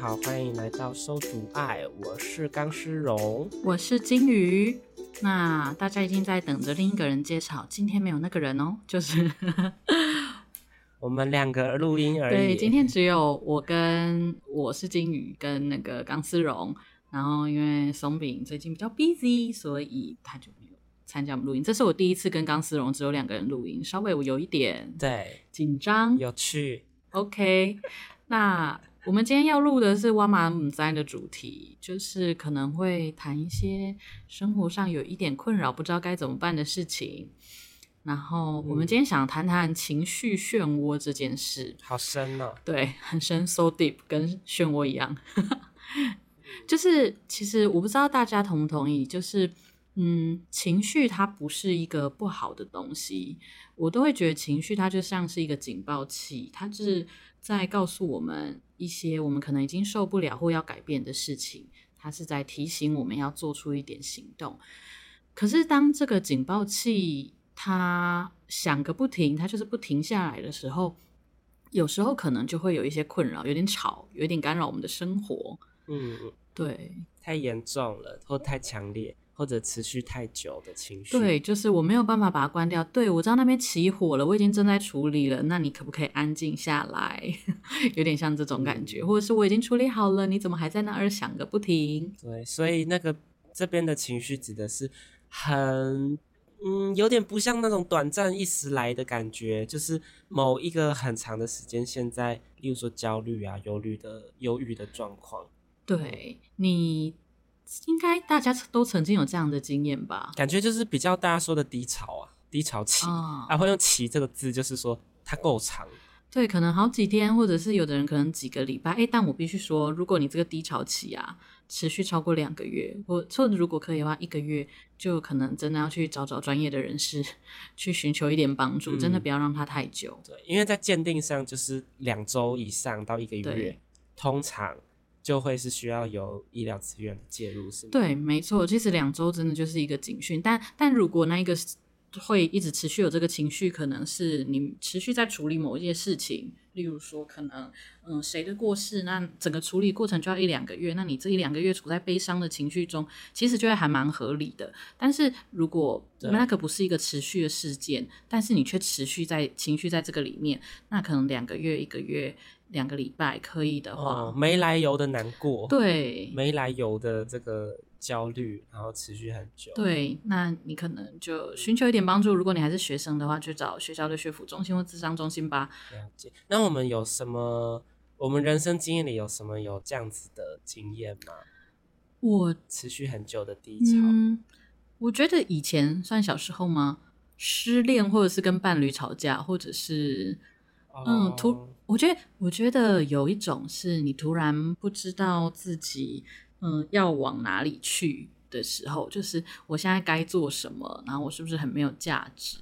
好，欢迎来到收读爱，我是钢丝绒，我是金鱼。那大家一定在等着另一个人介绍，今天没有那个人哦，就是 我们两个录音而 已。对，今天只有我跟我是金鱼跟那个钢丝绒，然后因为松饼最近比较 busy，所以他就没有参加我们录音。这是我第一次跟钢丝绒只有两个人录音，稍微我有一点对紧张，有趣。OK，那。我们今天要录的是我嘛不知的主题，就是可能会谈一些生活上有一点困扰、不知道该怎么办的事情。然后我们今天想谈谈情绪漩涡这件事，好深哦，对，很深，so deep，跟漩涡一样。就是其实我不知道大家同不同意，就是嗯，情绪它不是一个不好的东西，我都会觉得情绪它就像是一个警报器，它就是。在告诉我们一些我们可能已经受不了或要改变的事情，它是在提醒我们要做出一点行动。可是当这个警报器它响个不停，它就是不停下来的时候，有时候可能就会有一些困扰，有点吵，有点干扰我们的生活。嗯，对，太严重了，或太强烈。或者持续太久的情绪，对，就是我没有办法把它关掉。对，我知道那边起火了，我已经正在处理了。那你可不可以安静下来？有点像这种感觉，或者是我已经处理好了，你怎么还在那儿响个不停？对，所以那个这边的情绪指的是很，嗯，有点不像那种短暂一时来的感觉，就是某一个很长的时间，现在，例如说焦虑啊、忧虑的忧郁的状况。对你。应该大家都曾经有这样的经验吧？感觉就是比较大家说的低潮啊，低潮期，哦、啊，会用“期”这个字，就是说它够长。对，可能好几天，或者是有的人可能几个礼拜。哎，但我必须说，如果你这个低潮期啊持续超过两个月，或如果可以的话，一个月，就可能真的要去找找专业的人士 去寻求一点帮助，嗯、真的不要让它太久。对，因为在鉴定上就是两周以上到一个月，通常。就会是需要有医疗资源的介入，是吗？对，没错。其实两周真的就是一个警讯，但但如果那一个会一直持续有这个情绪，可能是你持续在处理某一件事情，例如说可能嗯谁的过世，那整个处理过程就要一两个月，那你这一两个月处在悲伤的情绪中，其实就会还蛮合理的。但是如果那个不是一个持续的事件，但是你却持续在情绪在这个里面，那可能两个月、一个月。两个礼拜可以的话，哦，没来由的难过，对，没来由的这个焦虑，然后持续很久，对，那你可能就寻求一点帮助。如果你还是学生的话，去找学校的学辅中心或智商中心吧。了解。那我们有什么？我们人生经验里有什么有这样子的经验吗？我持续很久的低潮。嗯，我觉得以前算小时候吗？失恋，或者是跟伴侣吵架，或者是。嗯，突，我觉得，我觉得有一种是你突然不知道自己，嗯，要往哪里去的时候，就是我现在该做什么，然后我是不是很没有价值，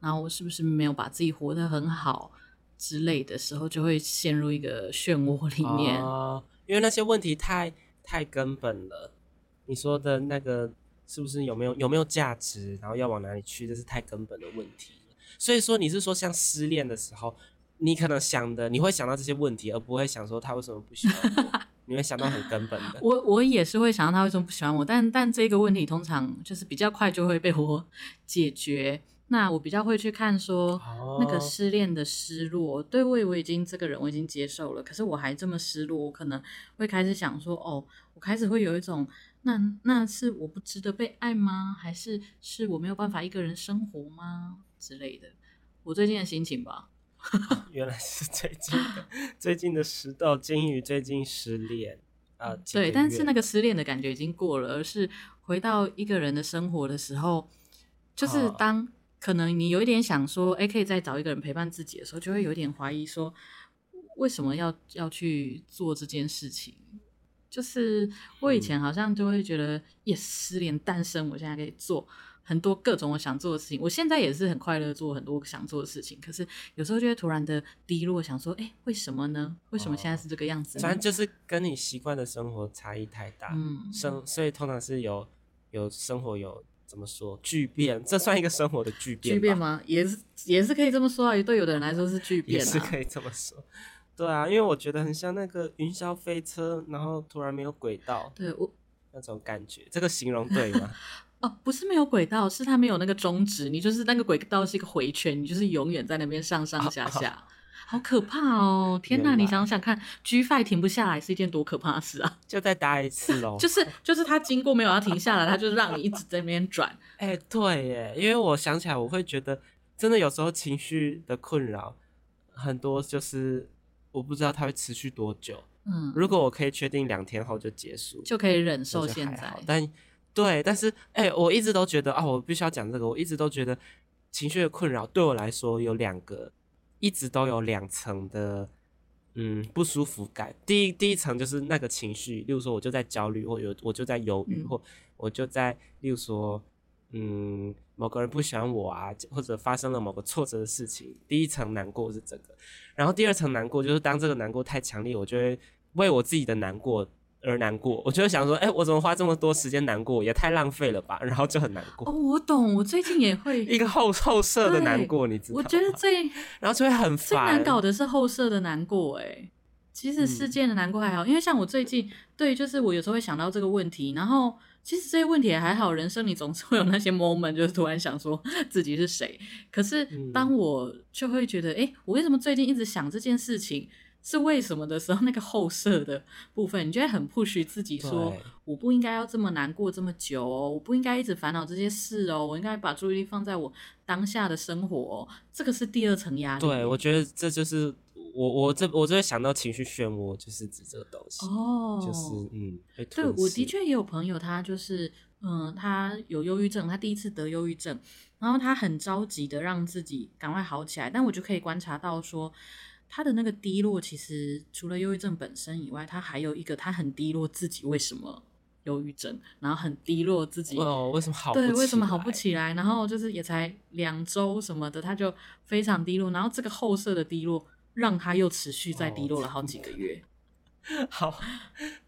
然后我是不是没有把自己活得很好之类的时候，就会陷入一个漩涡里面。哦，因为那些问题太太根本了。你说的那个是不是有没有有没有价值，然后要往哪里去，这是太根本的问题。所以说，你是说像失恋的时候？你可能想的，你会想到这些问题，而不会想说他为什么不喜欢我。你会想到很根本的。我我也是会想到他为什么不喜欢我，但但这个问题通常就是比较快就会被我解决。那我比较会去看说、哦、那个失恋的失落，对，我我已经这个人我已经接受了，可是我还这么失落，我可能会开始想说，哦，我开始会有一种那那是我不值得被爱吗？还是是我没有办法一个人生活吗？之类的。我最近的心情吧。哦、原来是最近的，最近的石头金鱼最近失恋啊。对，但是那个失恋的感觉已经过了，而是回到一个人的生活的时候，就是当可能你有一点想说，哎、欸，可以再找一个人陪伴自己的时候，就会有一点怀疑说，为什么要要去做这件事情？就是我以前好像就会觉得，也、嗯 yes, 失恋单身，我现在可以做。很多各种我想做的事情，我现在也是很快乐做很多想做的事情。可是有时候就会突然的低落，想说，哎、欸，为什么呢？为什么现在是这个样子？反正就是跟你习惯的生活差异太大，嗯，生所以通常是有有生活有怎么说巨变，这算一个生活的巨变？巨变吗？也是也是可以这么说啊，对有的人来说是巨变、啊，也是可以这么说。对啊，因为我觉得很像那个云霄飞车，然后突然没有轨道，对我那种感觉，这个形容对吗？哦，不是没有轨道，是它没有那个终止。你就是那个轨道是一个回圈，你就是永远在那边上上下下，好可怕哦！天哪，你想想看，G Five 停不下来是一件多可怕的事啊！就再搭一次喽。就是就是它经过没有要停下来，它就是让你一直在那边转。哎、欸，对耶，因为我想起来，我会觉得真的有时候情绪的困扰很多，就是我不知道它会持续多久。嗯，如果我可以确定两天后就结束，就可以忍受现在，但。对，但是哎、欸，我一直都觉得啊，我必须要讲这个。我一直都觉得情绪的困扰对我来说有两个，一直都有两层的嗯不舒服感。第一第一层就是那个情绪，例如说我就在焦虑，或有我就在犹豫，嗯、或我就在例如说嗯某个人不喜欢我啊，或者发生了某个挫折的事情。第一层难过是这个，然后第二层难过就是当这个难过太强烈，我就会为我自己的难过。而难过，我就会想说，哎、欸，我怎么花这么多时间难过，也太浪费了吧，然后就很难过。哦，我懂，我最近也会 一个后后设的难过，你知道吗？我觉得最然后就会很烦。最难搞的是后设的难过，哎，其实事件的难过还好，嗯，因为像我最近，对，就是我有时候会想到这个问题，然后其实这些问题也还好，人生你总是会有那些 moment，就是突然想说 自己是谁。可是当我就会觉得，哎、欸，我为什么最近一直想这件事情？是为什么的时候，那个后设的部分，你就会很 push 自己说，我不应该要这么难过这么久哦，我不应该一直烦恼这些事哦，我应该把注意力放在我当下的生活哦。这个是第二层压力。对，我觉得这就是我我这我就会想到情绪漩涡，就是指这个东西哦，就是嗯，对，我的确也有朋友，他就是嗯，他有忧郁症，他第一次得忧郁症，然后他很着急的让自己赶快好起来，但我就可以观察到说。他的那个低落，其实除了忧郁症本身以外，他还有一个，他很低落自己为什么忧郁症，然后很低落自己哦，为什么好对，为什么好不起来？然后就是也才两周什么的，他就非常低落，然后这个后设的低落让他又持续在低落了好几个月，哦、好，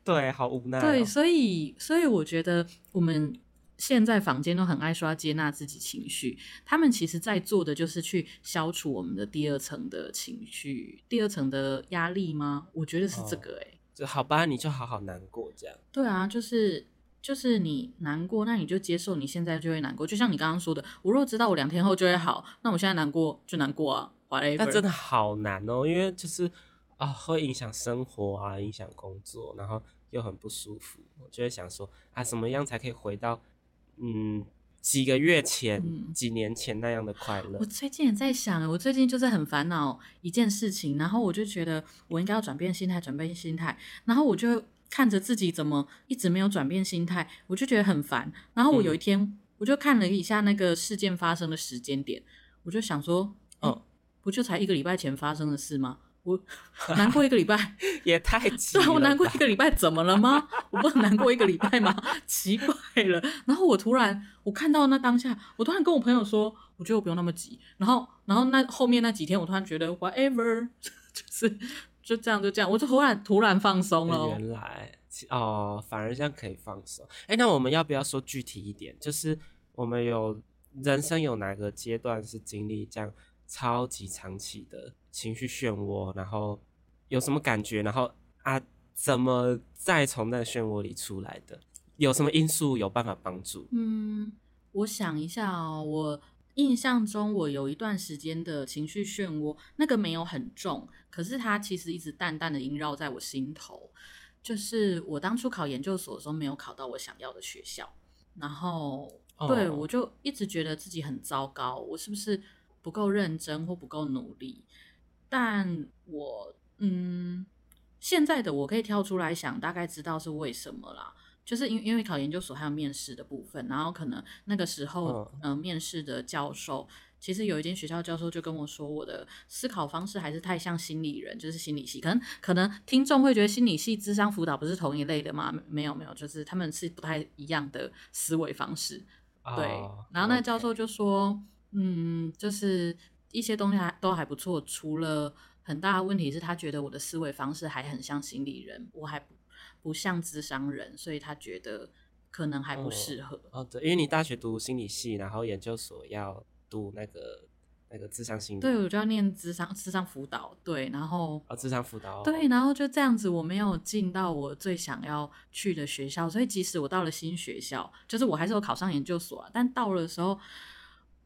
对，好无奈、哦，对，所以所以我觉得我们。现在坊间都很爱说要接纳自己情绪，他们其实在做的就是去消除我们的第二层的情绪，第二层的压力吗？我觉得是这个诶、欸哦，就好吧，你就好好难过这样。对啊，就是就是你难过，那你就接受你现在就会难过，就像你刚刚说的，我若知道我两天后就会好，那我现在难过就难过啊，whatever。那真的好难哦，因为就是啊，会影响生活啊，影响工作，然后又很不舒服，我就会想说啊，怎么样才可以回到。嗯，几个月前、嗯、几年前那样的快乐。我最近也在想，我最近就是很烦恼一件事情，然后我就觉得我应该要转变心态，转变心态。然后我就看着自己怎么一直没有转变心态，我就觉得很烦。然后我有一天，嗯、我就看了一下那个事件发生的时间点，我就想说，哦、嗯，不就才一个礼拜前发生的事吗？我难过一个礼拜 也太急了。对，我难过一个礼拜怎么了吗？我不能难过一个礼拜吗？奇怪了。然后我突然，我看到那当下，我突然跟我朋友说，我觉得我不用那么急。然后，然后那后面那几天，我突然觉得 whatever，就是就这样就这样，我就突然突然放松了。原来哦，反而这样可以放松。哎，那我们要不要说具体一点？就是我们有人生有哪个阶段是经历这样超级长期的？情绪漩涡，然后有什么感觉？然后啊，怎么再从那个漩涡里出来的？有什么因素有办法帮助？嗯，我想一下哦，我印象中我有一段时间的情绪漩涡，那个没有很重，可是它其实一直淡淡的萦绕在我心头。就是我当初考研究所的时候没有考到我想要的学校，然后、哦、对我就一直觉得自己很糟糕，我是不是不够认真或不够努力？但我嗯，现在的我可以跳出来想，大概知道是为什么啦。就是因因为考研究所还有面试的部分，然后可能那个时候，嗯、呃，面试的教授其实有一间学校教授就跟我说，我的思考方式还是太像心理人，就是心理系。可能可能听众会觉得心理系智商辅导不是同一类的吗？没有没有，就是他们是不太一样的思维方式。对，哦、然后那个教授就说，okay. 嗯，就是一些东西还都还不错，除了很大的问题是他觉得我的思维方式还很像心理人，我还不。不像智商人，所以他觉得可能还不适合。哦，哦，对，因为你大学读心理系，然后研究所要读那个那个智商心理。对，我就要念智商智商辅导。对，然后哦，智商辅导。对，然后就这样子，我没有进到我最想要去的学校，所以即使我到了新学校，就是我还是有考上研究所啊，但到了的时候，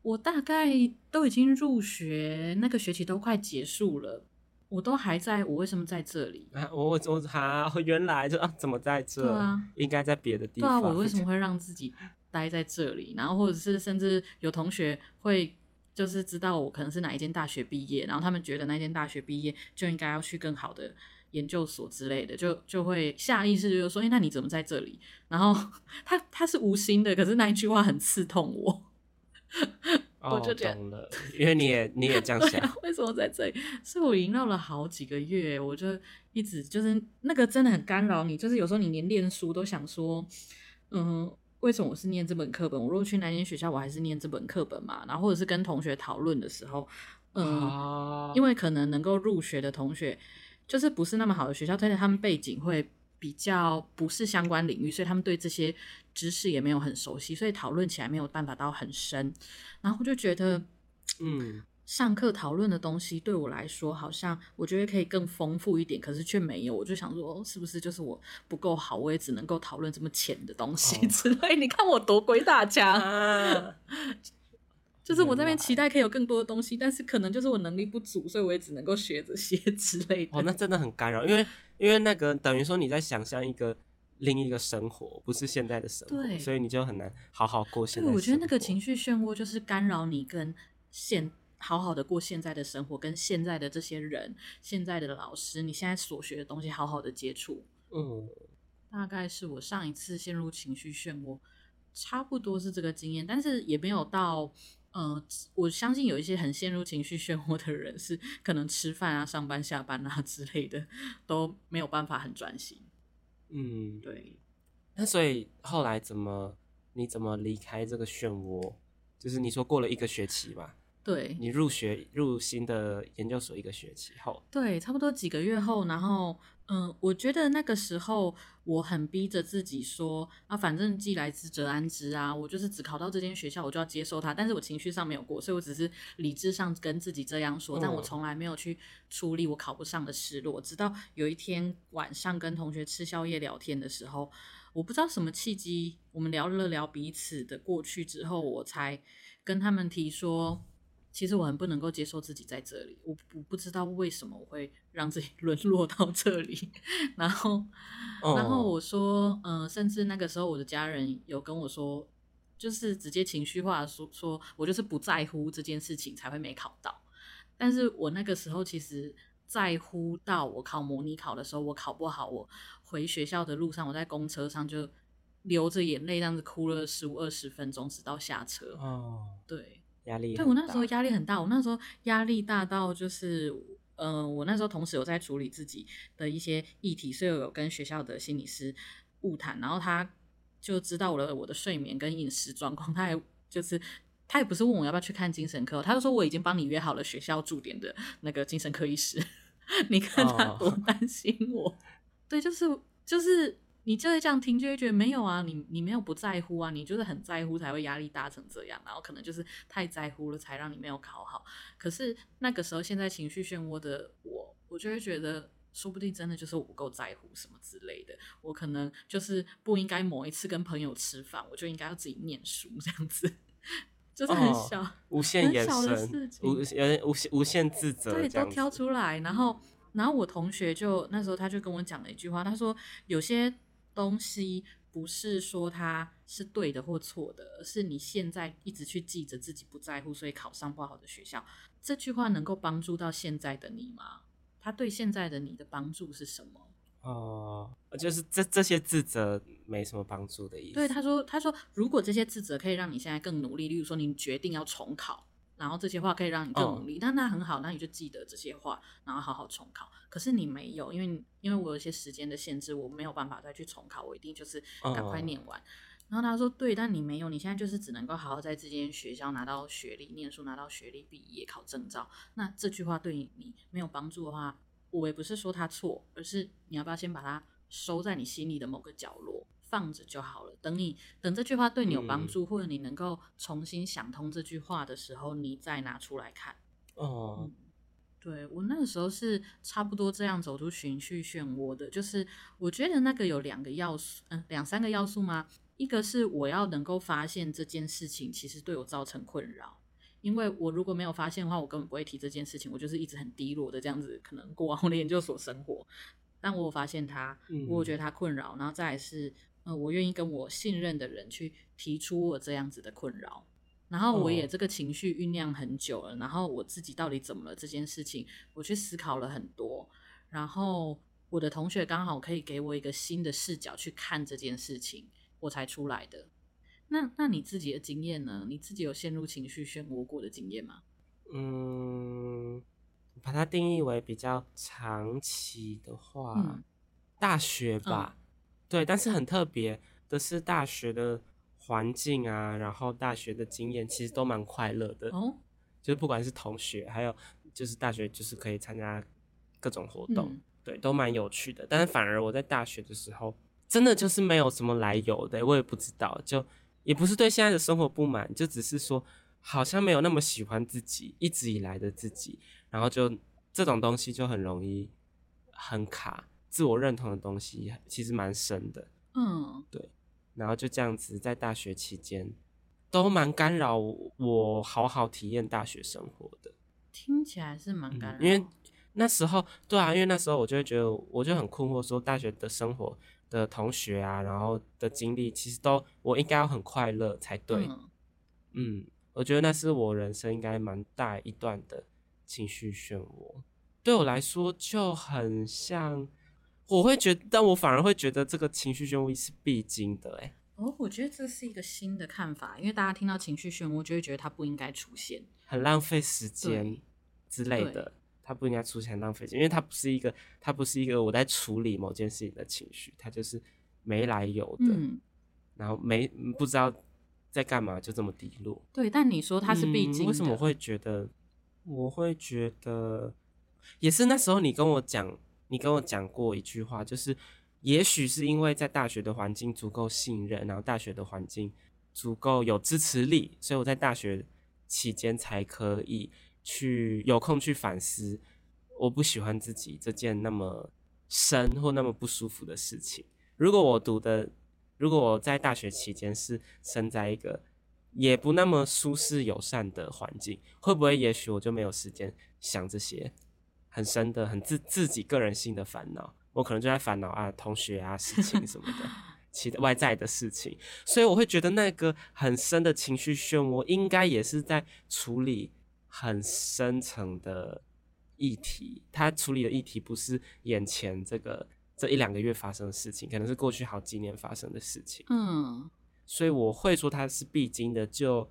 我大概都已经入学，那个学期都快结束了。我都还在，我为什么在这里？啊、我我啊，原来就啊，怎么在这？对啊，应该在别的地方。对啊，我为什么 会让自己待在这里？然后或者是甚至有同学会就是知道我可能是哪一间大学毕业，然后他们觉得那间大学毕业就应该要去更好的研究所之类的，就就会下意识就说：“哎，那你怎么在这里？”然后 他他是无心的，可是那一句话很刺痛我。我就懂了，因为你也你也这样想，为什么在这里？所以我萦绕了好几个月，我就一直就是那个真的很干扰你，就是有时候你连念书都想说，嗯，为什么我是念这本课本？我如果去南京学校，我还是念这本课本嘛？然后或者是跟同学讨论的时候，嗯，啊、因为可能能够入学的同学就是不是那么好的学校，但是他们背景会。比较不是相关领域，所以他们对这些知识也没有很熟悉，所以讨论起来没有办法到很深。然后我就觉得，嗯，上课讨论的东西对我来说，好像我觉得可以更丰富一点，可是却没有。我就想说，是不是就是我不够好，我也只能够讨论这么浅的东西之类？哦、你看我多鬼打墙。啊 就是我这边期待可以有更多的东西，但是可能就是我能力不足，所以我也只能够学着些之类的。哦，那真的很干扰，因为因为那个等于说你在想象一个另一个生活，不是现在的生活，对，所以你就很难好好过现在的生活。对，我觉得那个情绪漩涡就是干扰你跟现好好的过现在的生活，跟现在的这些人、现在的老师，你现在所学的东西好好的接触。嗯，大概是我上一次陷入情绪漩涡，差不多是这个经验，但是也没有到。呃，我相信有一些很陷入情绪漩涡的人，是可能吃饭啊、上班、下班啊 之类的都没有办法很专心。嗯，对。那所以后来怎么？你怎么离开这个漩涡？就是你说过了一个学期吧？对。你入学入新的研究所一个学期后，对，差不多几个月后，然后。嗯，我觉得那个时候我很逼着自己说啊，反正既来之则安之啊，我就是只考到这间学校，我就要接受它。但是我情绪上没有过，所以我只是理智上跟自己这样说，但我从来没有去处理我考不上的失落。直到有一天晚上跟同学吃宵夜聊天的时候，我不知道什么契机，我们聊了聊彼此的过去之后，我才跟他们提说。其实我很不能够接受自己在这里，我我不知道为什么我会让自己 沦落到这里。然后，oh. 然后我说，嗯、呃，甚至那个时候我的家人有跟我说，就是直接情绪化说，说我就是不在乎这件事情才会没考到。但是我那个时候其实在乎到我考模拟考的时候，我考不好，我回学校的路上，我在公车上就流着眼泪这样子哭了十五二十分钟，直到下车。哦，oh. 对。压力对，我那时候压力很大，我那时候压力大到就是，嗯、呃，我那时候同时有在处理自己的一些议题，所以我有跟学校的心理师误谈，然后他就知道了我的睡眠跟饮食状况，他还就是他也不是问我要不要去看精神科，他就说我已经帮你约好了学校驻点的那个精神科医师，你看他多 担心我，哦、对，就是就是。你就会这样听，就会觉得没有啊，你你没有不在乎啊，你就是很在乎才会压力大成这样，然后可能就是太在乎了才让你没有考好。可是那个时候，现在情绪漩涡的我，我就会觉得，说不定真的就是我不够在乎什么之类的。我可能就是不应该某一次跟朋友吃饭，我就应该要自己念书这样子，就是很小、哦、无限延伸、无有点无限无限自责，对，都挑出来，然后。然后我同学就那时候他就跟我讲了一句话，他说有些东西不是说它是对的或错的，而是你现在一直去记着自己不在乎，所以考上不好的学校。这句话能够帮助到现在的你吗？他对现在的你的帮助是什么？哦，就是这这些自责没什么帮助的意思。对，他说，他说如果这些自责可以让你现在更努力，例如说你决定要重考。然后这些话可以让你更努力，那、哦、那很好，那你就记得这些话，然后好好重考。可是你没有，因为因为我有一些时间的限制，我没有办法再去重考，我一定就是赶快念完。哦、然后他说：“对，但你没有，你现在就是只能够好好在这间学校拿到学历，念书拿到学历，毕业考证照。那这句话对你，你没有帮助的话，我也不是说他错，而是你要不要先把它收在你心里的某个角落。”放着就好了。等你等这句话对你有帮助，嗯、或者你能够重新想通这句话的时候，你再拿出来看。哦，嗯、对我那个时候是差不多这样走出情绪漩涡的。就是我觉得那个有两个要素，嗯，两三个要素吗？一个是我要能够发现这件事情其实对我造成困扰，因为我如果没有发现的话，我根本不会提这件事情。我就是一直很低落的这样子，可能过完我的研究所生活。但我有发现他，我觉得他困扰，然后再来是。呃，我愿意跟我信任的人去提出我这样子的困扰，然后我也这个情绪酝酿很久了，然后我自己到底怎么了这件事情，我去思考了很多，然后我的同学刚好可以给我一个新的视角去看这件事情，我才出来的。那那你自己的经验呢？你自己有陷入情绪漩涡过的经验吗？嗯，把它定义为比较长期的话，嗯、大学吧。嗯对，但是很特别的是，大学的环境啊，然后大学的经验其实都蛮快乐的。哦，就是不管是同学，还有就是大学，就是可以参加各种活动，嗯、对，都蛮有趣的。但是反而我在大学的时候，真的就是没有什么来由的，我也不知道，就也不是对现在的生活不满，就只是说好像没有那么喜欢自己一直以来的自己，然后就这种东西就很容易很卡。自我认同的东西其实蛮深的，嗯，对，然后就这样子在大学期间都蛮干扰我好好体验大学生活的，听起来是蛮干扰，嗯，因为那时候对啊，因为那时候我就会觉得我就很困惑，说大学的生活的同学啊，然后的经历其实都我应该要很快乐才对，嗯，嗯，我觉得那是我人生应该蛮大一段的情绪漩涡，对我来说就很像。我会觉得，但我反而会觉得这个情绪漩涡是必经的，欸，哎。哦，我觉得这是一个新的看法，因为大家听到情绪漩涡就会觉得它不应该出现，很浪费时间之类的，它不应该出现，很浪费时间，因为它不是一个，它不是一个我在处理某件事情的情绪，它就是没来由的，嗯，然后没不知道在干嘛，就这么低落。对，但你说它是必经，嗯，为什么我会觉得？我会觉得也是那时候你跟我讲。你跟我讲过一句话，就是也许是因为在大学的环境足够信任，然后大学的环境足够有支持力，所以我在大学期间才可以去有空去反思，我不喜欢自己这件那么深或那么不舒服的事情。如果我读的，如果我在大学期间是生在一个也不那么舒适友善的环境，会不会也许我就没有时间想这些？很深的、很自自己个人性的烦恼，我可能就在烦恼啊，同学啊，事情什么的，其他外在的事情，所以我会觉得那个很深的情绪漩涡，应该也是在处理很深层的议题。他处理的议题不是眼前这个这一两个月发生的事情，可能是过去好几年发生的事情。嗯，所以我会说它是必经的，就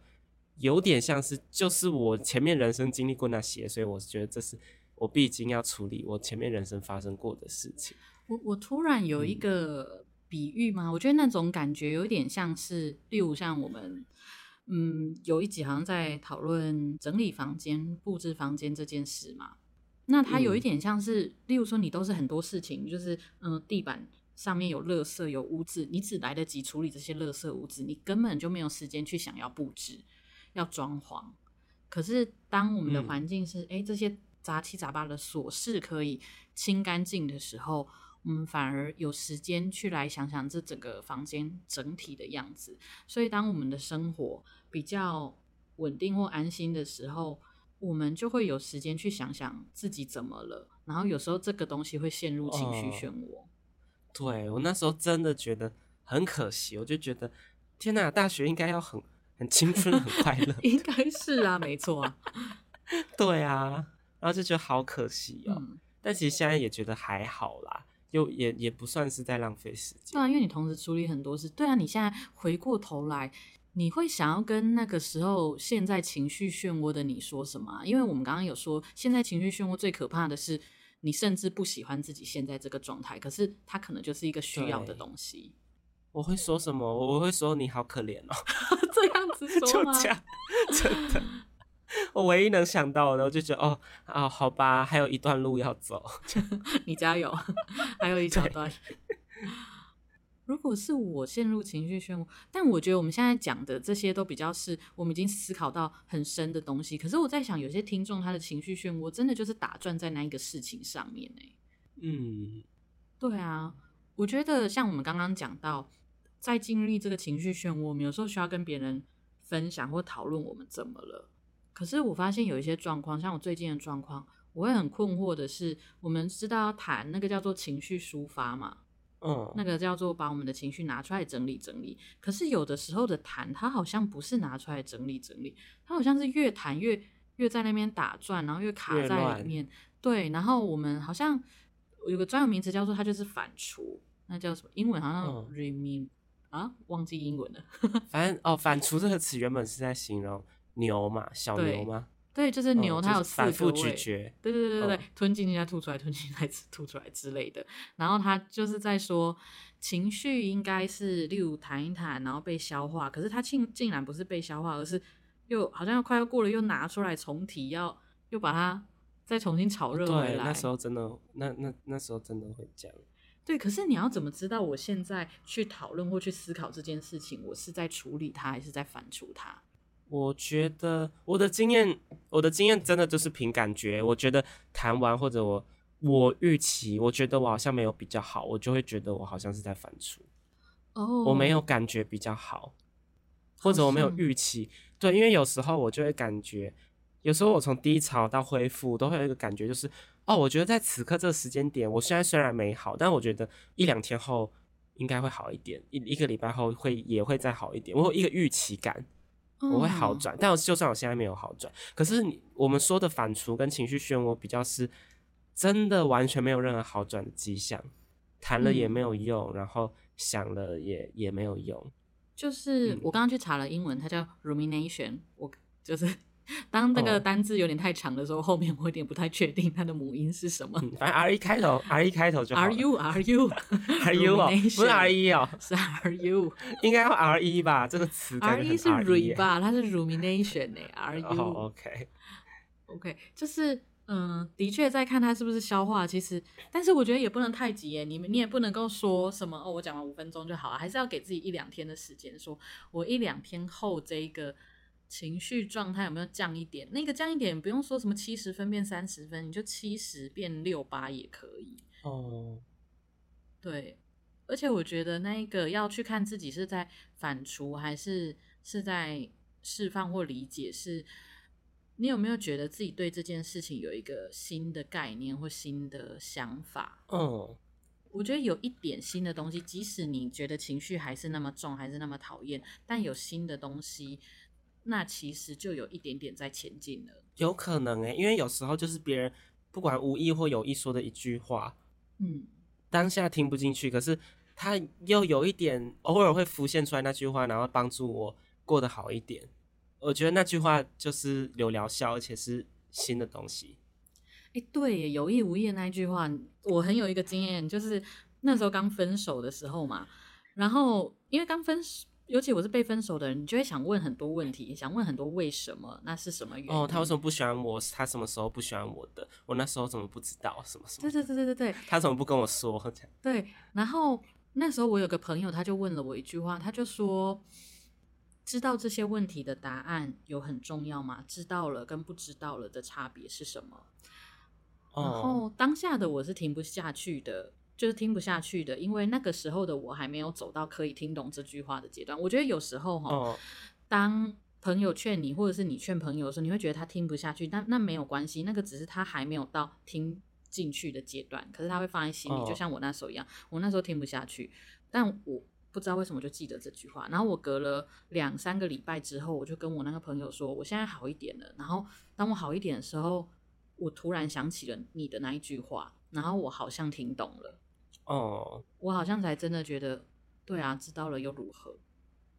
有点像是就是我前面人生经历过那些，所以我觉得这是。我必经要处理我前面人生发生过的事情。我我突然有一个比喻吗？嗯、我觉得那种感觉有点像是，例如像我们，嗯，有一集好像在讨论整理房间、布置房间这件事嘛。那它有一点像是，嗯、例如说你都是很多事情，就是嗯，地板上面有垃圾、有污渍，你只来得及处理这些垃圾污渍，你根本就没有时间去想要布置、要装潢。可是当我们的环境是，哎、嗯，这些。杂七杂八的琐事可以清干净的时候，我们反而有时间去来想想这整个房间整体的样子。所以，当我们的生活比较稳定或安心的时候，我们就会有时间去想想自己怎么了，然后有时候这个东西会陷入情绪漩涡。哦、对，我那时候真的觉得很可惜，我就觉得天哪，大学应该要很很青春、很快乐，应该是啊，没错啊，对啊，然后就觉得好可惜哦。嗯、但其实现在也觉得还好啦，又也也不算是在浪费时间。对啊，因为你同时处理很多事。对啊，你现在回过头来。你会想要跟那个时候现在情绪漩涡的你说什么啊？因为我们刚刚有说，现在情绪漩涡最可怕的是，你甚至不喜欢自己现在这个状态，可是它可能就是一个需要的东西。我会说什么？我会说你好可怜哦，这样子说 吗？就这样，真的，我唯一能想到的，我就觉得哦啊，好吧，还有一段路要走，你加油，还有一小段。如果是我陷入情绪漩涡，但我觉得我们现在讲的这些都比较是我们已经思考到很深的东西。可是我在想，有些听众他的情绪漩涡真的就是打转在那一个事情上面呢？嗯，对啊，我觉得像我们刚刚讲到，在经历这个情绪漩涡，我们有时候需要跟别人分享或讨论我们怎么了。可是我发现有一些状况，像我最近的状况，我会很困惑的是，我们知道要谈那个叫做情绪抒发嘛？嗯，那个叫做把我们的情绪拿出来整理整理。可是有的时候的谈，它好像不是拿出来整理整理，它好像是越谈越越在那边打转，然后越卡在里面。对，然后我们好像有个专有名词叫做它就是反刍，那叫什么？英文好像 ruminate、嗯、啊，忘记英文了。反正哦，反刍这个词原本是在形容牛嘛，小牛吗。对，就是牛，它有四个胃，反复咀嚼，对对对对对，吞进去再吐出来，吞进去再吐出来之类的。然后他就是在说，情绪应该是例如谈一谈，然后被消化。可是他竟竟然不是被消化，而是又好像要快要过了，又拿出来重提，要又把它再重新炒热回来。对，那时候真的，那那那时候真的会这样。对，可是你要怎么知道我现在去讨论或去思考这件事情，我是在处理它，还是在反刍它？我觉得我的经验，我的经验真的就是凭感觉。我觉得弹完或者我我预期，我觉得我好像没有比较好，我就会觉得我好像是在反刍。哦，oh, 我没有感觉比较好，或者我没有预期。对，因为有时候我就会感觉，有时候我从低潮到恢复，都会有一个感觉，就是哦，我觉得在此刻这个时间点，我现在虽然没好，但我觉得一两天后应该会好一点，一一个礼拜后会也会再好一点。我有一个预期感。我会好转，但我就算我现在没有好转，可是你我们说的反刍跟情绪漩涡比较是真的完全没有任何好转的迹象，谈了也没有用，嗯、然后想了也也没有用。就是我刚刚去查了英文，它叫 rumination，我就是。当那个单字有点太长的时候，哦、后面我有点不太确定它的母音是什么。嗯、反正 R E 开头，R E 开头就好。R U R U R U 哦，不是 R E 哦，是 R U，应该用 R E 吧？这个词 R E 是 re 吧？它是 rumination 呢？R U、哦、OK OK，就是嗯，的确在看它是不是消化。其实，但是我觉得也不能太急耶。你们你也不能够说什么哦，我讲完五分钟就好了，还是要给自己一两天的时间，说我一两天后这一个。情绪状态有没有降一点？那个降一点，不用说什么七十分变三十分，你就七十变六八也可以。哦，对，而且我觉得那一个要去看自己是在反刍还是是在释放或理解，是你有没有觉得自己对这件事情有一个新的概念或新的想法？哦，我觉得有一点新的东西，即使你觉得情绪还是那么重，还是那么讨厌，但有新的东西。那其实就有一点点在前进了，有可能诶、欸，因为有时候就是别人不管无意或有意说的一句话，嗯，当下听不进去，可是他又有一点偶尔会浮现出来那句话，然后帮助我过得好一点。我觉得那句话就是有疗效，而且是新的东西。哎、欸，对，有意无意的那一句话，我很有一个经验，就是那时候刚分手的时候嘛，然后因为刚分手。尤其我是被分手的人，你就会想问很多问题，想问很多为什么？那是什么原因？哦，他为什么不喜欢我？他什么时候不喜欢我的？我那时候怎么不知道？什么什么？对对对对对对。他怎么不跟我说？对，然后那时候我有个朋友，他就问了我一句话，他就说：“知道这些问题的答案有很重要吗？知道了跟不知道了的差别是什么？”哦。然后当下的我是停不下去的。就是听不下去的，因为那个时候的我还没有走到可以听懂这句话的阶段。我觉得有时候哈，哦、当朋友劝你，或者是你劝朋友的时候，你会觉得他听不下去，但那没有关系，那个只是他还没有到听进去的阶段，可是他会放在心里，就像我那时候一样，我那时候听不下去，但我不知道为什么就记得这句话。然后我隔了两三个礼拜之后，我就跟我那个朋友说，我现在好一点了。然后当我好一点的时候，我突然想起了你的那一句话，然后我好像听懂了。哦，我好像才真的觉得，对啊，知道了又如何？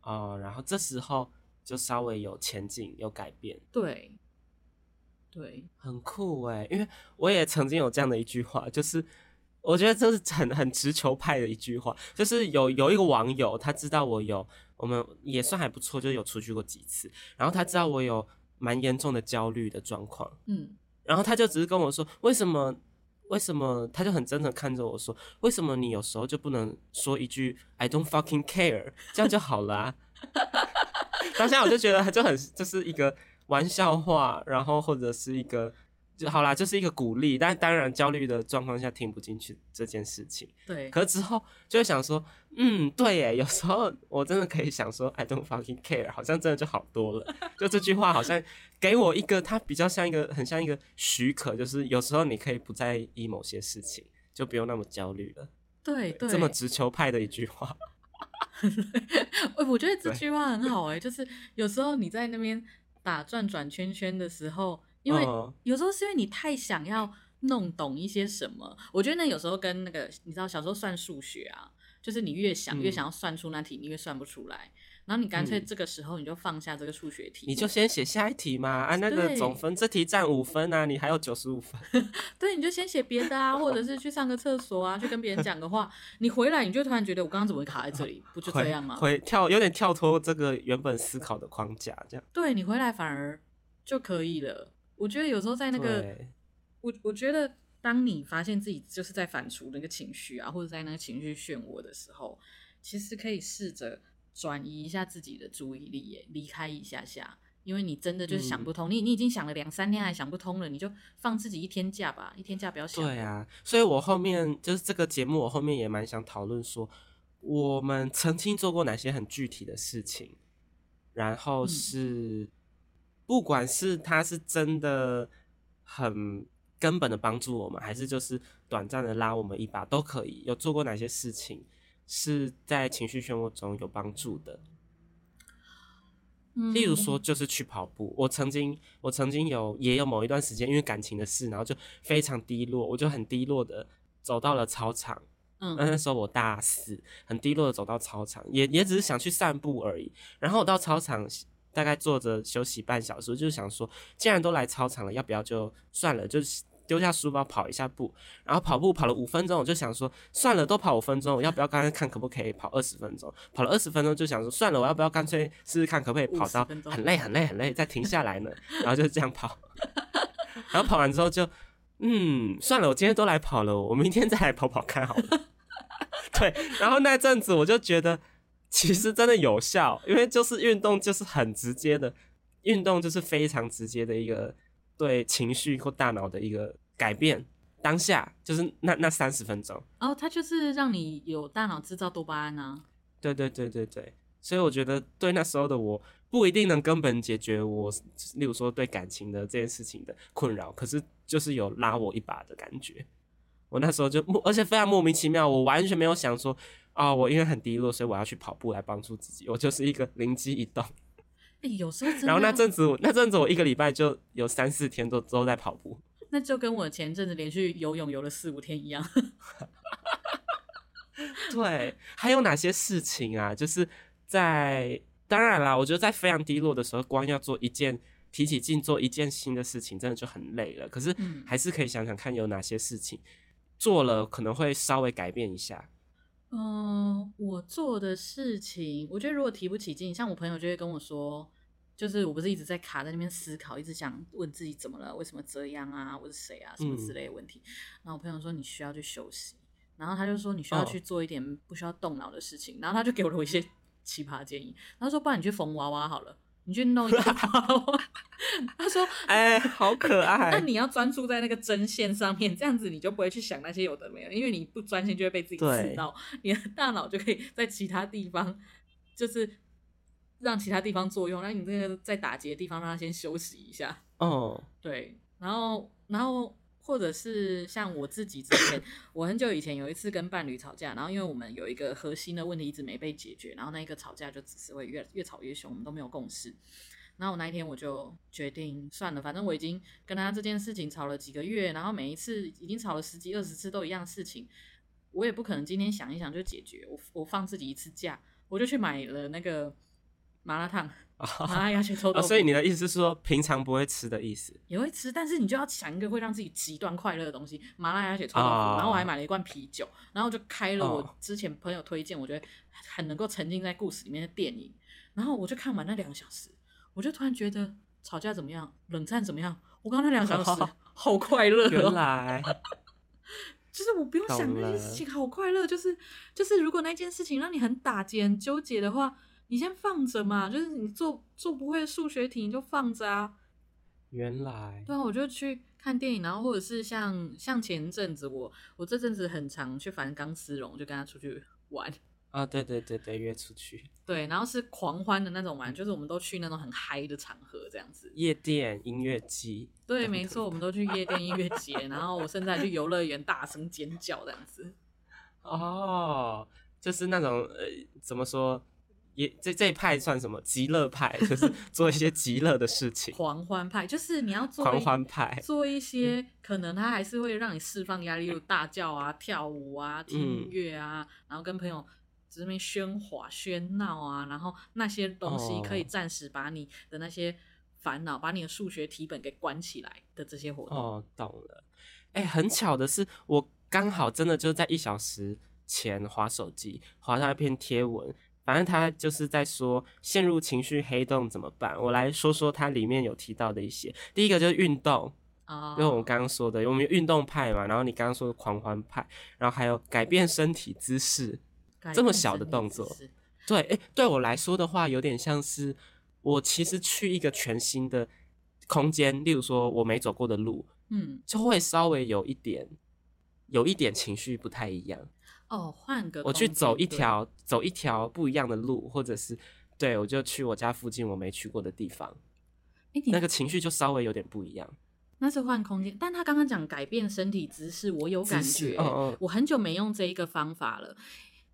哦，然后这时候。就稍微有前进，有改变，对，对，很酷哎！因为我也曾经有这样的一句话，就是我觉得这是很很直球派的一句话，就是有有一个网友，他知道我有，我们也算还不错，就有出去过几次，然后他知道我有蛮严重的焦虑的状况，嗯，然后他就只是跟我说，为什么为什么？他就很真诚看着我说，为什么你有时候就不能说一句 I don't fucking care，这样就好了啊。当下我就觉得就很就是一个玩笑话，然后或者是一个就好啦，就是一个鼓励。但当然焦虑的状况下听不进去这件事情。对。可是之后就会想说，嗯，对耶，有时候我真的可以想说，I don't fucking care，好像真的就好多了。就这句话好像给我一个，它比较像一个很像一个许可，就是有时候你可以不在意某些事情，就不用那么焦虑了。对对。这么直球派的一句话。我觉得这句话很好哎、欸，就是有时候你在那边打转转圈圈的时候，因为有时候是因为你太想要弄懂一些什么。我觉得那有时候跟那个你知道小时候算数学啊，就是你越想越想要算出那题，你越算不出来。然后你干脆这个时候你就放下这个数学题，你就先写下一题嘛。啊，那个总分这题占五分啊，你还有九十五分。对，你就先写别的啊，或者是去上个厕所啊，去跟别人讲个话。你回来你就突然觉得我刚刚怎么会卡在这里？不就这样吗？回跳有点跳脱这个原本思考的框架，这样。对，你回来反而就可以了。我觉得有时候在那个，我我觉得当你发现自己就是在反刍那个情绪啊，或者在那个情绪漩涡的时候，其实可以试着。转移一下自己的注意力，耶，离开一下下，因为你真的就是想不通，嗯、你你已经想了两三天还想不通了，你就放自己一天假吧，一天假不要想。对啊，所以我后面就是这个节目，我后面也蛮想讨论说，我们曾经做过哪些很具体的事情，然后是，嗯、不管是他是真的很根本的帮助我们，还是就是短暂的拉我们一把，都可以。有做过哪些事情？是在情绪漩涡中有帮助的，例如说就是去跑步。我曾经，我曾经有也有某一段时间，因为感情的事，然后就非常低落，我就很低落的走到了操场。嗯，那时候我大四，很低落的走到操场，也也只是想去散步而已。然后我到操场大概坐着休息半小时，就是想说，既然都来操场了，要不要就算了，就是。丢下书包跑一下步，然后跑步跑了五分钟，我就想说算了，都跑五分钟，我要不要刚才看可不可以跑二十分钟？跑了二十分钟就想说算了，我要不要干脆试试看可不可以跑到很累很累很累再停下来呢？然后就这样跑，然后跑完之后就嗯算了，我今天都来跑了，我明天再来跑跑看好了。对，然后那阵子我就觉得其实真的有效，因为就是运动就是很直接的，运动就是非常直接的一个。对情绪或大脑的一个改变，当下就是那那三十分钟哦，它就是让你有大脑制造多巴胺啊。对对对对对，所以我觉得对那时候的我不一定能根本解决我，例如说对感情的这件事情的困扰，可是就是有拉我一把的感觉。我那时候就而且非常莫名其妙，我完全没有想说啊、哦，我因为很低落，所以我要去跑步来帮助自己，我就是一个灵机一动。哎、欸，有时候真的。然后那阵子，那阵子我一个礼拜就有三四天都都在跑步。那就跟我前阵子连续游泳游了四五天一样。对，还有哪些事情啊？就是在当然啦，我觉得在非常低落的时候，光要做一件提起劲做一件新的事情，真的就很累了。可是还是可以想想看，有哪些事情、嗯、做了可能会稍微改变一下。嗯、呃，我做的事情，我觉得如果提不起劲，像我朋友就会跟我说，就是我不是一直在卡在那边思考，一直想问自己怎么了，为什么这样啊，我是谁啊，什么之类的问题。嗯、然后我朋友说你需要去休息，然后他就说你需要去做一点不需要动脑的事情，哦、然后他就给了我一些奇葩建议，他说不然你去缝娃娃好了。你去弄一个 娃娃，他说：“哎，好可爱。”那你要专注在那个针线上面，这样子你就不会去想那些有的没有，因为你不专心就会被自己刺到，你的大脑就可以在其他地方就是让其他地方作用，那你这个在打结的地方让它先休息一下。哦，对，然后然后或者是像我自己之前，我很久以前有一次跟伴侣吵架，然后因为我们有一个核心的问题一直没被解决，然后那一个吵架就只是会越越吵越凶，我们都没有共识。然后我那一天我就决定算了，反正我已经跟他这件事情吵了几个月，然后每一次已经吵了十几二十次都一样事情，我也不可能今天想一想就解决。我我放自己一次假，我就去买了那个麻辣烫，麻辣鸭血臭豆腐。所以你的意思是说平常不会吃的意思？也会吃，但是你就要想一个会让自己极端快乐的东西，麻辣鸭血臭豆腐。Oh. 然后我还买了一罐啤酒，然后就开了我之前朋友推荐，我觉得很能够沉浸在故事里面的电影，然后我就看完那两个小时。我就突然觉得吵架怎么样，冷战怎么样？我刚刚那两小时好快乐哦。原来就是我不用想那些事情，好快乐。就是就是，如果那件事情让你很打结、很纠结的话，你先放着嘛。就是你做做不会数学题，你就放着啊。原来对啊，我就去看电影，然后或者是像像前阵子我我这阵子很常去烦钢丝绒，就跟他出去玩。啊，对对对对，约出去，对，然后是狂欢的那种玩，就是我们都去那种很嗨的场合，这样子。夜店、音乐节，对，没错，我们都去夜店、音乐节，然后我甚至还去游乐园大声尖叫这样子。哦，就是那种呃，怎么说？也这这一派算什么？极乐派，就是 做一些极乐的事情。狂欢派就是你要做狂欢派，做一些可能他还是会让你释放压力，有大叫啊、跳舞啊、听音乐啊，嗯、然后跟朋友。这边喧哗喧闹啊，然后那些东西可以暂时把你的那些烦恼，oh. 把你的数学题本给关起来的这些活动。哦，懂了。哎，很巧的是，我刚好真的就在一小时前滑手机，滑到一篇贴文，反正他就是在说陷入情绪黑洞怎么办。我来说说它里面有提到的一些。第一个就是运动，哦，因为我们刚刚说的，我们运动派嘛，然后你刚刚说的狂欢派，然后还有改变身体姿势。这么小的动作，对，诶，对我来说的话，有点像是我其实去一个全新的空间，例如说我没走过的路，嗯，就会稍微有一点，有一点情绪不太一样。哦，换个我去走一条走一条不一样的路，或者是对我就去我家附近我没去过的地方，那个情绪就稍微有点不一样。那是换空间，但他刚刚讲改变身体姿势，我有感觉，哦哦，我很久没用这一个方法了。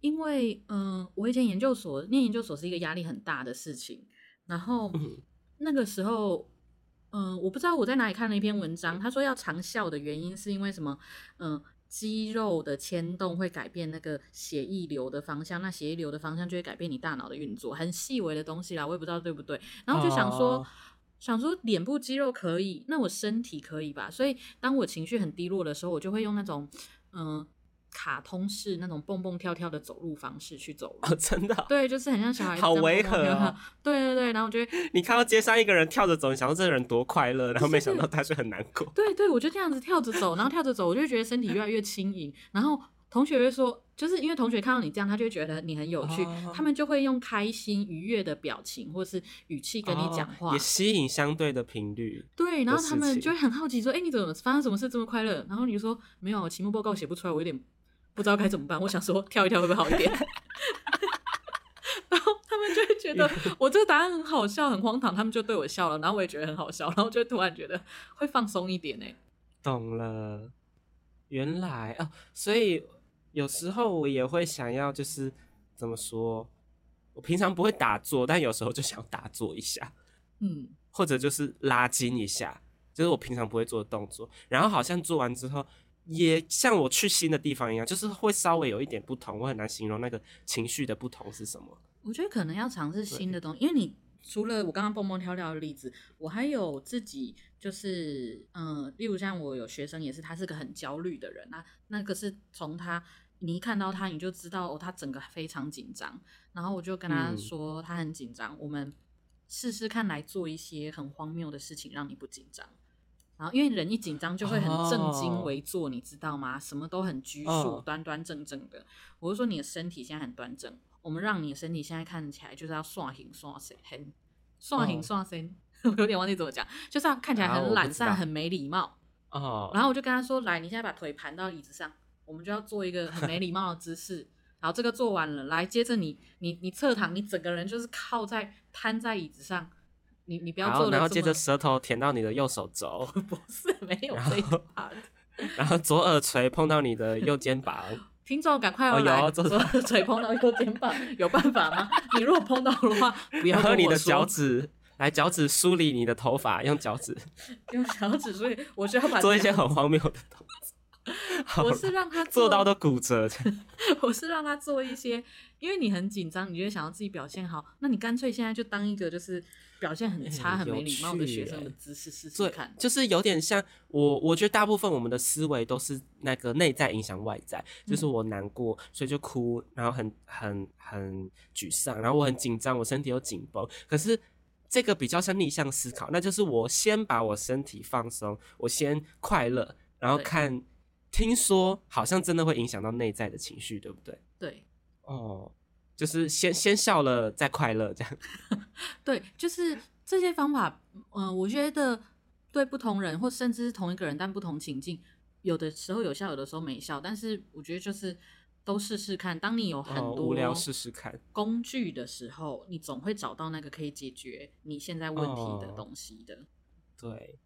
因为，嗯、呃，我以前研究所念研究所是一个压力很大的事情，然后那个时候，嗯、呃，我不知道我在哪里看了一篇文章，他说要长效的原因是因为什么？嗯、呃，肌肉的牵动会改变那个血液流的方向，那血液流的方向就会改变你大脑的运作，很细微的东西啦，我也不知道对不对。然后就想说，哦、想说脸部肌肉可以，那我身体可以吧？所以当我情绪很低落的时候，我就会用那种，嗯、呃。卡通式那种蹦蹦跳跳的走路方式去走路，哦，真的，对，就是很像小孩子，好违和哦。对对对，然后我觉得 你看到街上一个人跳着走，你想到这个人多快乐，然后没想到他是很难过。对对，我就这样子跳着走，然后跳着走，我就觉得身体越来越轻盈。然后同学会说，就是因为同学看到你这样，他就会觉得你很有趣，哦、他们就会用开心愉悦的表情或是语气跟你讲话，也吸引相对的频率。对，然后他们就会很好奇说，哎，你怎么发生什么事这么快乐？然后你就说没有，期末报告写不出来，我有点。不知道该怎么办，我想说跳一跳会不会好一点？然后他们就会觉得 我这个答案很好笑，很荒唐，他们就对我笑了，然后我也觉得很好笑，然后就突然觉得会放松一点呢。懂了，原来哦，所以有时候我也会想要，就是怎么说，我平常不会打坐，但有时候就想打坐一下，嗯，或者就是拉筋一下，就是我平常不会做的动作，然后好像做完之后。也像我去新的地方一样，就是会稍微有一点不同，我很难形容那个情绪的不同是什么。我觉得可能要尝试新的东西，因为你除了我刚刚蹦蹦跳跳的例子，我还有自己就是，嗯，例如像我有学生也是，他是个很焦虑的人，那那个是从他你一看到他你就知道哦，他整个非常紧张，然后我就跟他说他很紧张，嗯、我们试试看来做一些很荒谬的事情，让你不紧张。然后，因为人一紧张就会很正襟危坐，oh. 你知道吗？什么都很拘束，oh. 端端正正的。我就说你的身体现在很端正，我们让你的身体现在看起来就是要刷形刷身，很刷形刷身。我有点忘记怎么讲，就是要看起来很懒散、oh, 很没礼貌。哦。Oh. 然后我就跟他说：“来，你现在把腿盘到椅子上，我们就要做一个很没礼貌的姿势。”然后，这个做完了，来，接着你你你侧躺，你整个人就是靠在瘫在椅子上，你你不要做，然后接着舌头舔到你的右手肘，不是没有这一 part，然后左耳垂碰到你的右肩膀。听众赶快来，哦、左耳垂碰到右肩膀，有办法吗？你如果碰到的话，不要你的脚趾。来脚趾梳理你的头发，用脚趾，用脚趾，所以我需要把做一些很荒谬的动作。我是让他做，做到都骨折。我是让他做一些，因为你很紧张，你就想要自己表现好，那你干脆现在就当一个就是表现很差、欸、很没礼貌的学生的姿势试试看。就是有点像我，我觉得大部分我们的思维都是那个内在影响外在，就是我难过，嗯、所以就哭，然后很很很沮丧，然后我很紧张，我身体又紧绷，可是。这个比较像逆向思考，那就是我先把我身体放松，我先快乐，然后看，听说好像真的会影响到内在的情绪，对不对？对，哦，就是先先笑了再快乐这样。对，就是这些方法，嗯、呃，我觉得对不同人，或甚至是同一个人，但不同情境，有的时候有效，有的时候没效，但是我觉得就是。都试试看。当你有很多无聊试试看工具的时候，你总会找到那个可以解决你现在问题的东西的。对，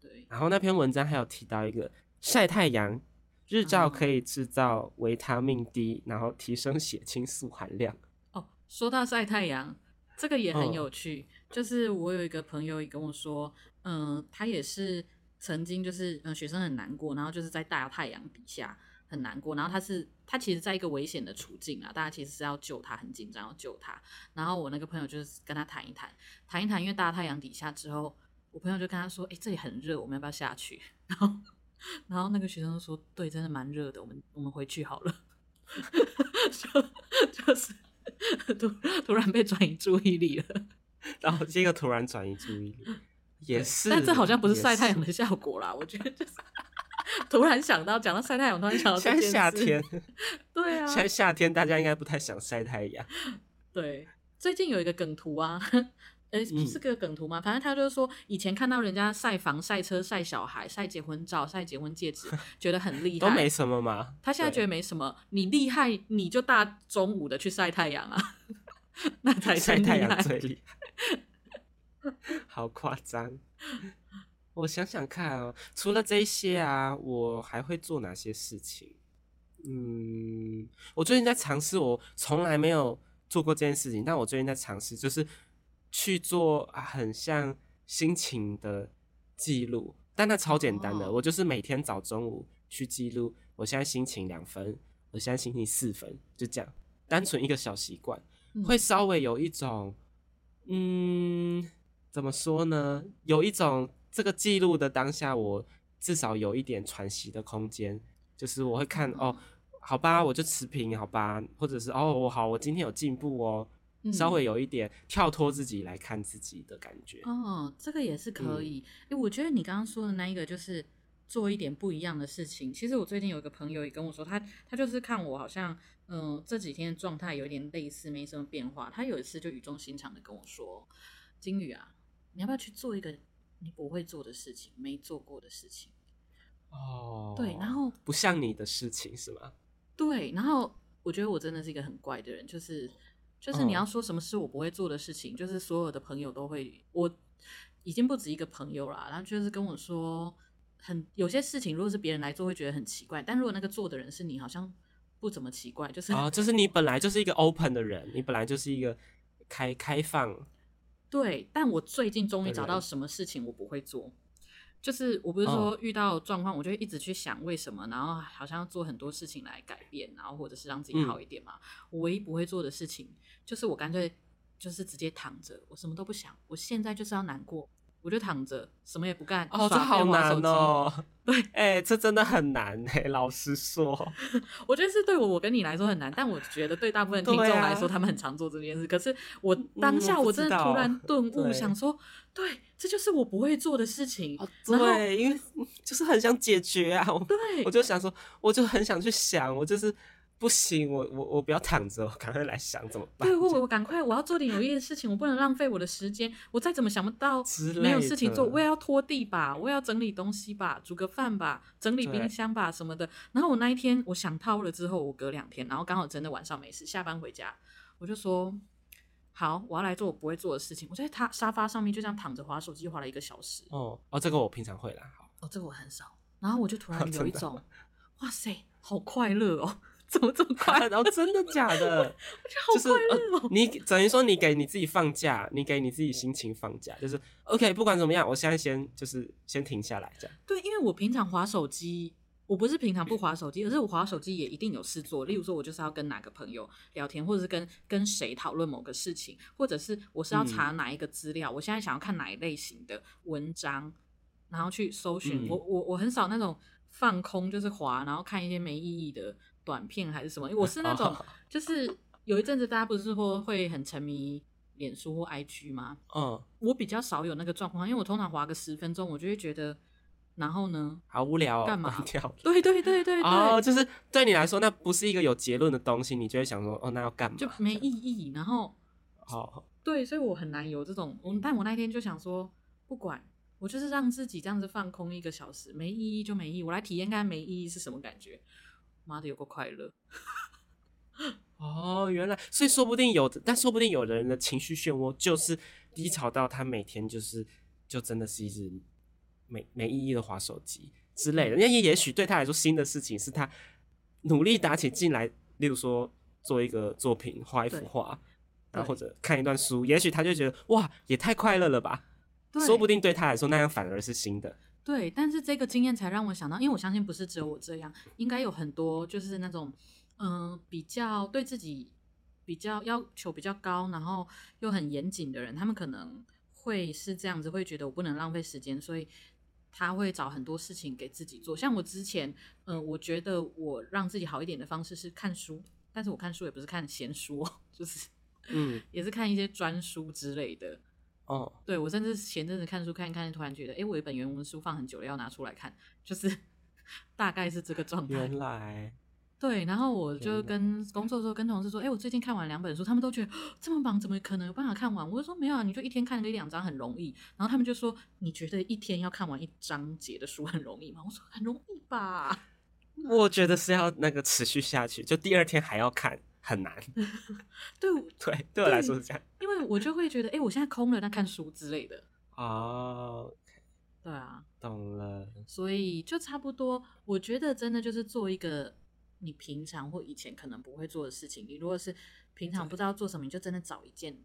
对。然后那篇文章还有提到一个晒太阳，日照可以制造维他命 D，然后提升血清素含量。哦，说到晒太阳，这个也很有趣。就是我有一个朋友也跟我说，嗯，他也是曾经就是嗯，学生很难过，然后就是在大太阳底下。很难过，然后他是他其实在一个危险的处境啊，大家其实是要救他，很紧张要救他。然后我那个朋友就是跟他谈一谈，谈一谈，因为大太阳底下之后，我朋友就跟他说：“哎，这里很热，我们要不要下去？” 然后，然后那个学生就说：“对，真的蛮热的，我们我们回去好了。”就 就是突突然被转移注意力了，然后这个突然转移注意力也是，但这好像不是晒太阳的效果啦，我觉得就是。突然想到，讲到晒太阳，突然想到现在夏天，对啊，现在夏天大家应该不太想晒太阳。对，最近有一个梗图啊，呃、欸，是个梗图吗？反正他就是说，以前看到人家晒房、晒车、晒小孩、晒结婚照、晒结婚戒指，觉得很厉害，都没什么嘛。他现在觉得没什么，你厉害，你就大中午的去晒太阳啊，那才晒太阳最厉害，好夸张。我想想看哦，除了这些啊，我还会做哪些事情？嗯，我最近在尝试，我从来没有做过这件事情，但我最近在尝试，就是去做很像心情的记录，但那超简单的，我就是每天早中午去记录，我现在心情两分，我现在心情四分，就这样，单纯一个小习惯，会稍微有一种，嗯，怎么说呢？有一种。这个记录的当下，我至少有一点喘息的空间，就是我会看哦，好吧，我就持平，好吧，或者是哦，我好，我今天有进步哦，稍微有一点跳脱自己来看自己的感觉。哦，这个也是可以。哎、嗯，我觉得你刚刚说的那一个就是做一点不一样的事情。其实我最近有一个朋友也跟我说，他他就是看我好像嗯、呃、这几天的状态有点类似，没什么变化。他有一次就语重心长的跟我说：“金宇啊，你要不要去做一个？”你不会做的事情，没做过的事情，哦，对，然后不像你的事情是吗？对，然后我觉得我真的是一个很怪的人，就是就是你要说什么是我不会做的事情，哦、就是所有的朋友都会，我已经不止一个朋友啦，然后就是跟我说很，很有些事情，如果是别人来做，会觉得很奇怪，但如果那个做的人是你，好像不怎么奇怪，就是啊、哦，就是你本来就是一个 open 的人，你本来就是一个开开放。对，但我最近终于找到什么事情我不会做，就是我不是说遇到状况，我就会一直去想为什么，然后好像要做很多事情来改变，然后或者是让自己好一点嘛。我唯一不会做的事情，就是我干脆就是直接躺着，我什么都不想，我现在就是要难过。我就躺着，什么也不干。哦，这好难哦。对，哎、欸，这真的很难哎。老实说，我觉得是对我，我跟你来说很难，但我觉得对大部分听众来说，他们很常做这件事。可是我当下我真的突然顿悟，想说，对，这就是我不会做的事情。哦、对，因为就是很想解决啊。对，我就想说，我就很想去想，我就是不行，我我我不要躺着，我赶快来想怎么办。对，我我赶快，我要做点有意义的事情，我不能浪费我的时间。我再怎么想不到没有事情做，我也要拖地吧，我也要整理东西吧，煮个饭吧，整理冰箱吧什么的。然后我那一天我想透了之后，我隔两天，然后刚好真的晚上没事，下班回家，我就说好，我要来做我不会做的事情。我在他沙发上面就这样躺着滑手机，滑了一个小时。哦哦，这个我平常会啦。好哦，这个我很少。然后我就突然有一种，哇塞，好快乐哦。怎么这么快？然 后真的假的？我觉得好快乐哦！就是呃、你等于说你给你自己放假，你给你自己心情放假，就是 OK。不管怎么样，我现在先就是先停下来这样。对，因为我平常划手机，我不是平常不划手机，而是我划手机也一定有事做。例如说，我就是要跟哪个朋友聊天，或者是跟跟谁讨论某个事情，或者是我是要查哪一个资料，嗯、我现在想要看哪一类型的文章，然后去搜寻。嗯、我我我很少那种放空，就是滑，然后看一些没意义的。短片还是什么？因为我是那种，就是有一阵子大家不是说会很沉迷脸书或 IG 吗？嗯，我比较少有那个状况，因为我通常滑个十分钟，我就会觉得，然后呢，好无聊哦，干嘛？掉对对对对对，哦，就是对你来说，那不是一个有结论的东西，你就会想说，哦，那要干嘛？就没意义。然后，好，对，所以我很难有这种，我但我那天就想说，不管，我就是让自己这样子放空一个小时，没意义就没意义，我来体验看没意义是什么感觉。妈的，有个快乐 哦！原来，所以说不定有的，但说不定有人的情绪漩涡就是低潮到他每天就是就真的是一直没没意义的划手机之类的。那也也许对他来说，新的事情是他努力打起劲来，例如说做一个作品，画一幅画，然后或者看一段书，也许他就觉得哇，也太快乐了吧！说不定对他来说，那样反而是新的。对，但是这个经验才让我想到，因为我相信不是只有我这样，应该有很多就是那种，嗯、呃，比较对自己比较要求比较高，然后又很严谨的人，他们可能会是这样子，会觉得我不能浪费时间，所以他会找很多事情给自己做。像我之前，嗯、呃，我觉得我让自己好一点的方式是看书，但是我看书也不是看闲书，就是，嗯，也是看一些专书之类的。哦，oh. 对，我甚至前阵子看书看一看，突然觉得，哎，我有一本原文书放很久了，要拿出来看，就是 大概是这个状态。原来，对，然后我就跟工作的时候跟同事说，哎，我最近看完两本书，他们都觉得这么忙，怎么可能有办法看完？我就说没有啊，你就一天看个一两章很容易。然后他们就说，你觉得一天要看完一章节的书很容易吗？我说很容易吧。我觉得是要那个持续下去，就第二天还要看。很难，对 对，对我来说是这样，因为我就会觉得，哎、欸，我现在空了，那看书之类的哦对啊，懂了，所以就差不多，我觉得真的就是做一个你平常或以前可能不会做的事情。你如果是平常不知道做什么，你就真的找一件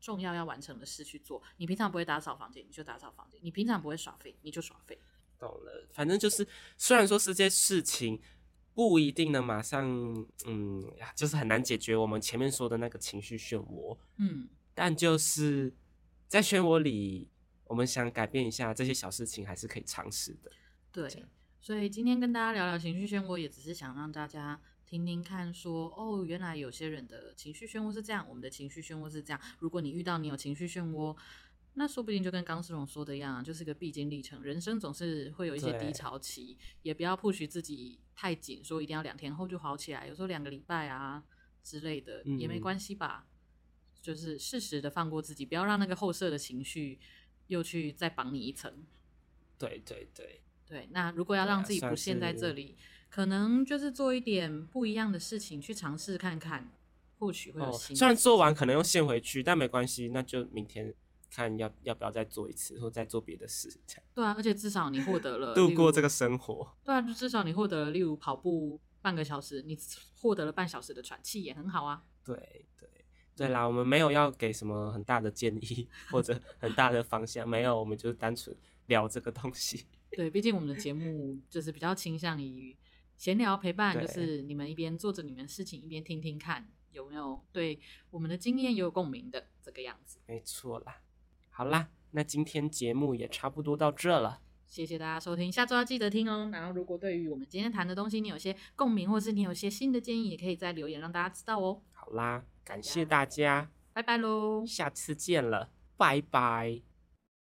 重要要完成的事去做。你平常不会打扫房间，你就打扫房间；你平常不会耍废，你就耍废。懂了，反正就是，虽然说是这些事情。不一定能马上，嗯，就是很难解决我们前面说的那个情绪漩涡，嗯，但就是在漩涡里，我们想改变一下这些小事情，还是可以尝试的。对，所以今天跟大家聊聊情绪漩涡，也只是想让大家听听看说，说哦，原来有些人的情绪漩涡是这样，我们的情绪漩涡是这样。如果你遇到你有情绪漩涡，那说不定就跟钢丝绒说的一样，就是个必经历程。人生总是会有一些低潮期，也不要 push 自己太紧，说一定要两天后就好起来。有时候两个礼拜啊之类的、嗯、也没关系吧。就是适时的放过自己，不要让那个后设的情绪又去再绑你一层。对对对对。那如果要让自己不陷在这里，可能就是做一点不一样的事情去尝试看看，或许会有新、哦。虽然做完可能又陷回去，但没关系，那就明天。看要要不要再做一次，或再做别的事，这样。对啊，而且至少你获得了度过这个生活。对啊，就至少你获得了，例如跑步半个小时，你获得了半小时的喘气，也很好啊。对对对啦，我们没有要给什么很大的建议或者很大的方向，没有，我们就是单纯聊这个东西。对，毕竟我们的节目就是比较倾向于闲聊陪伴，就是你们一边做着你们事情，一边听听看有没有对我们的经验有共鸣的这个样子。没错啦。好啦，那今天节目也差不多到这了。谢谢大家收听，下周要记得听哦。然后，如果对于我们今天谈的东西，你有些共鸣，或是你有些新的建议，也可以在留言让大家知道哦。好啦，感谢大家，拜拜喽，下次见了，拜拜。